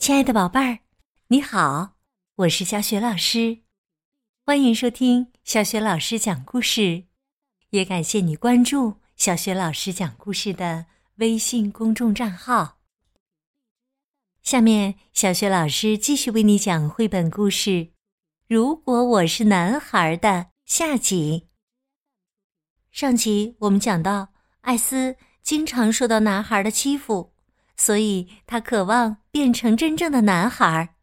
亲爱的宝贝儿，你好，我是小雪老师，欢迎收听小雪老师讲故事，也感谢你关注小雪老师讲故事的微信公众账号。下面，小雪老师继续为你讲绘本故事《如果我是男孩》的下集。上集我们讲到，艾斯经常受到男孩的欺负。所以他渴望变成真正的男孩。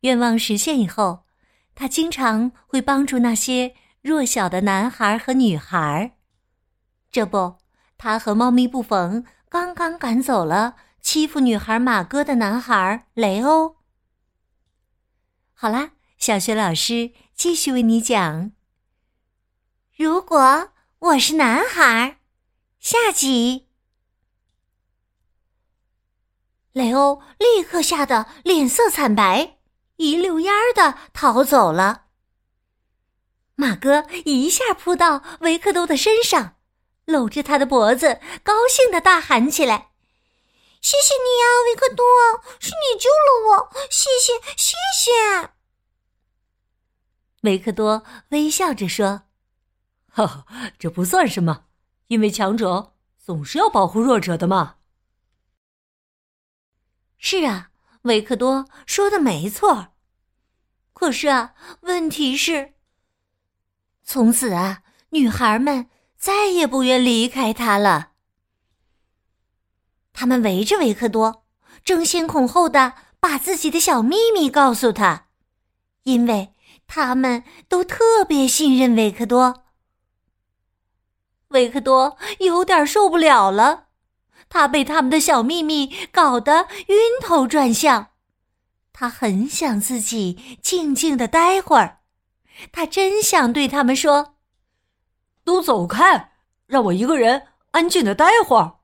愿望实现以后，他经常会帮助那些弱小的男孩和女孩。这不，他和猫咪布冯刚刚赶走了欺负女孩马哥的男孩雷欧。好啦，小学老师继续为你讲。如果我是男孩，下集。雷欧立刻吓得脸色惨白，一溜烟儿的逃走了。马哥一下扑到维克多的身上，搂着他的脖子，高兴的大喊起来：“谢谢你呀，维克多，是你救了我！谢谢，谢谢！”维克多微笑着说：“哈哈，这不算什么，因为强者总是要保护弱者的嘛。”是啊，维克多说的没错。可是啊，问题是，从此啊，女孩们再也不愿离开他了。他们围着维克多，争先恐后的把自己的小秘密告诉他，因为他们都特别信任维克多。维克多有点受不了了。他被他们的小秘密搞得晕头转向，他很想自己静静的待会儿，他真想对他们说：“都走开，让我一个人安静的待会儿。”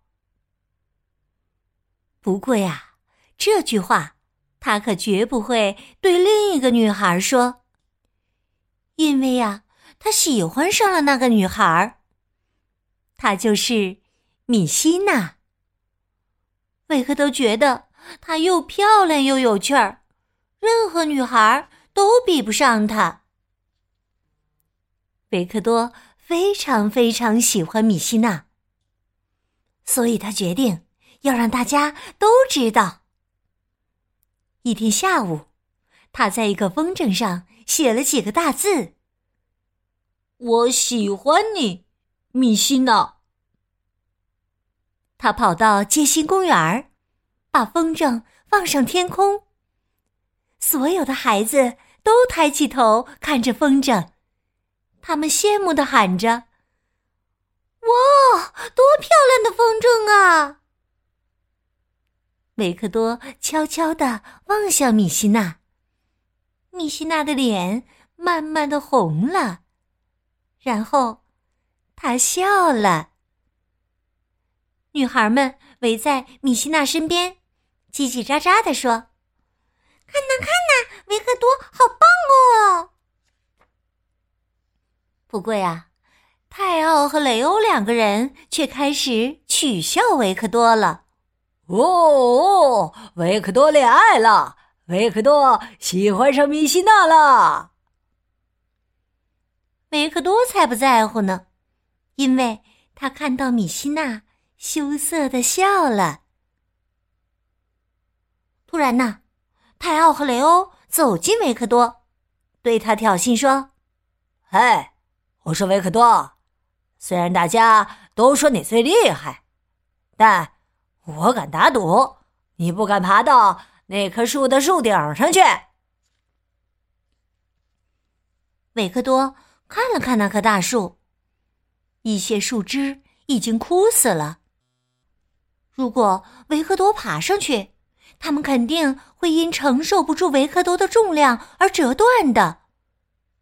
不过呀，这句话他可绝不会对另一个女孩说，因为呀，他喜欢上了那个女孩，她就是米西娜。维克多觉得她又漂亮又有趣儿，任何女孩都比不上她。维克多非常非常喜欢米西娜，所以他决定要让大家都知道。一天下午，他在一个风筝上写了几个大字：“我喜欢你，米西娜。”他跑到街心公园把风筝放上天空。所有的孩子都抬起头看着风筝，他们羡慕的喊着：“哇，多漂亮的风筝啊！”维克多悄悄的望向米西娜，米西娜的脸慢慢的红了，然后他笑了。女孩们围在米西娜身边，叽叽喳喳地说：“看呐看呐，维克多好棒哦！”不过呀，泰奥和雷欧两个人却开始取笑维克多了。哦，维克多恋爱了，维克多喜欢上米西娜了。维克多才不在乎呢，因为他看到米西娜。羞涩的笑了。突然呢，泰奥和雷欧走进维克多，对他挑衅说：“嘿，我说维克多，虽然大家都说你最厉害，但我敢打赌，你不敢爬到那棵树的树顶上去。”维克多看了看那棵大树，一些树枝已经枯死了。如果维克多爬上去，他们肯定会因承受不住维克多的重量而折断的，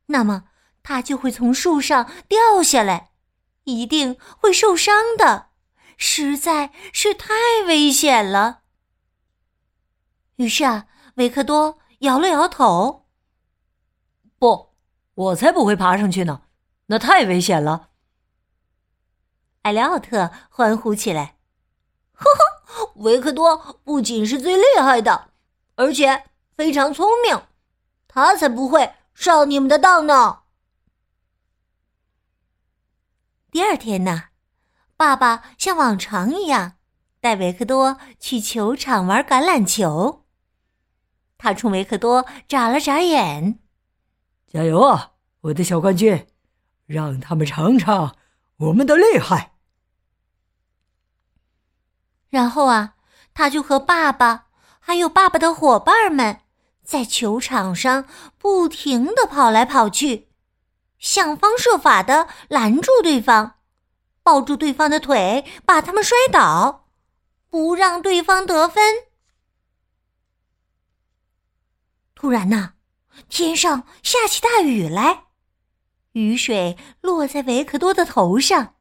那么他就会从树上掉下来，一定会受伤的，实在是太危险了。于是啊，维克多摇了摇头：“不，我才不会爬上去呢，那太危险了。”艾利奥特欢呼起来。呵呵，维克多不仅是最厉害的，而且非常聪明，他才不会上你们的当呢。第二天呢，爸爸像往常一样带维克多去球场玩橄榄球。他冲维克多眨了眨眼：“加油啊，我的小冠军！让他们尝尝我们的厉害。”然后啊，他就和爸爸还有爸爸的伙伴们在球场上不停的跑来跑去。想方设法的拦住对方，抱住对方的腿，把他们摔倒，不让对方得分。突然呢，天上下起大雨来，雨水落在维克多的头上，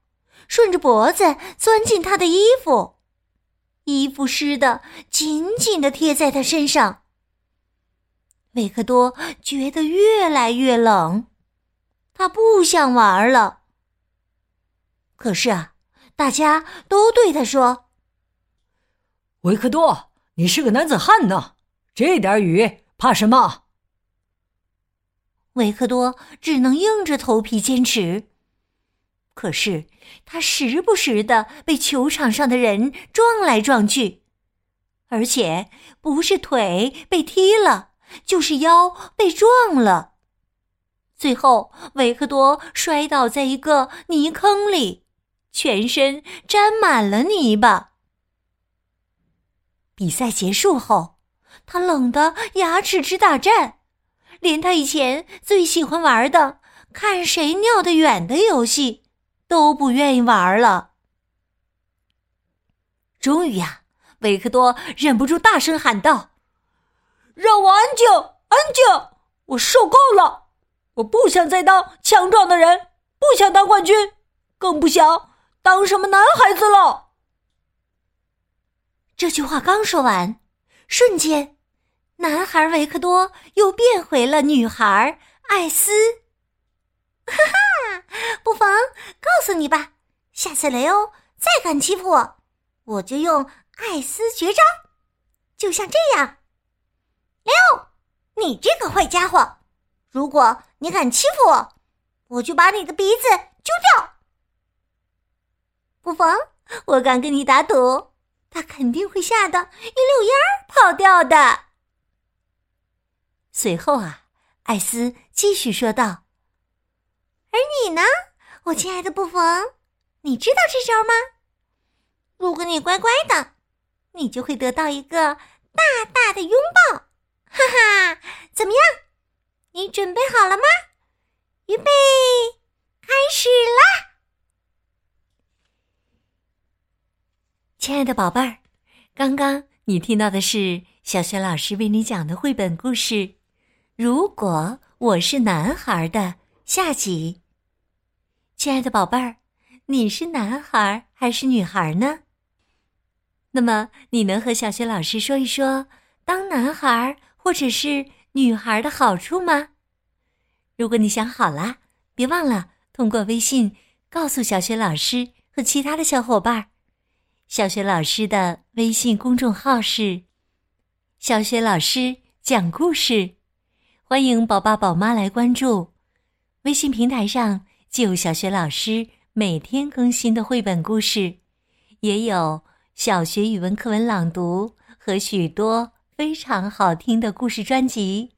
顺着脖子钻进他的衣服，衣服湿的紧紧的贴在他身上。维克多觉得越来越冷。他不想玩了。可是啊，大家都对他说：“维克多，你是个男子汉呢，这点雨怕什么？”维克多只能硬着头皮坚持。可是他时不时的被球场上的人撞来撞去，而且不是腿被踢了，就是腰被撞了。最后，维克多摔倒在一个泥坑里，全身沾满了泥巴。比赛结束后，他冷得牙齿直打颤，连他以前最喜欢玩的“看谁尿得远”的游戏都不愿意玩了。终于呀，维克多忍不住大声喊道：“让我安静，安静！我受够了！”我不想再当强壮的人，不想当冠军，更不想当什么男孩子了。这句话刚说完，瞬间，男孩维克多又变回了女孩艾斯。哈哈，不妨告诉你吧，下次雷欧再敢欺负我，我就用艾斯绝招，就像这样。雷欧，你这个坏家伙！如果你敢欺负我，我就把你的鼻子揪掉。不妨，我敢跟你打赌，他肯定会吓得一溜烟儿跑掉的。随后啊，艾斯继续说道：“而你呢，我亲爱的布冯，你知道这招吗？如果你乖乖的，你就会得到一个大大的拥抱。哈哈，怎么样？”你准备好了吗？预备，开始啦！亲爱的宝贝儿，刚刚你听到的是小雪老师为你讲的绘本故事《如果我是男孩》的下集。亲爱的宝贝儿，你是男孩还是女孩呢？那么你能和小雪老师说一说当男孩或者是？女孩的好处吗？如果你想好了，别忘了通过微信告诉小雪老师和其他的小伙伴。小雪老师的微信公众号是“小雪老师讲故事”，欢迎宝爸宝妈来关注。微信平台上就小学老师每天更新的绘本故事，也有小学语文课文朗读和许多。非常好听的故事专辑，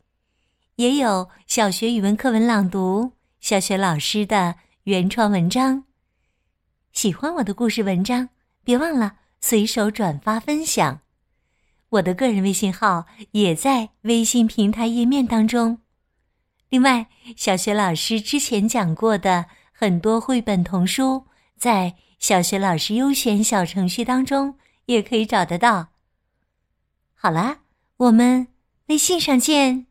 也有小学语文课文朗读、小学老师的原创文章。喜欢我的故事文章，别忘了随手转发分享。我的个人微信号也在微信平台页面当中。另外，小学老师之前讲过的很多绘本童书，在小学老师优选小程序当中也可以找得到。好啦。我们微信上见。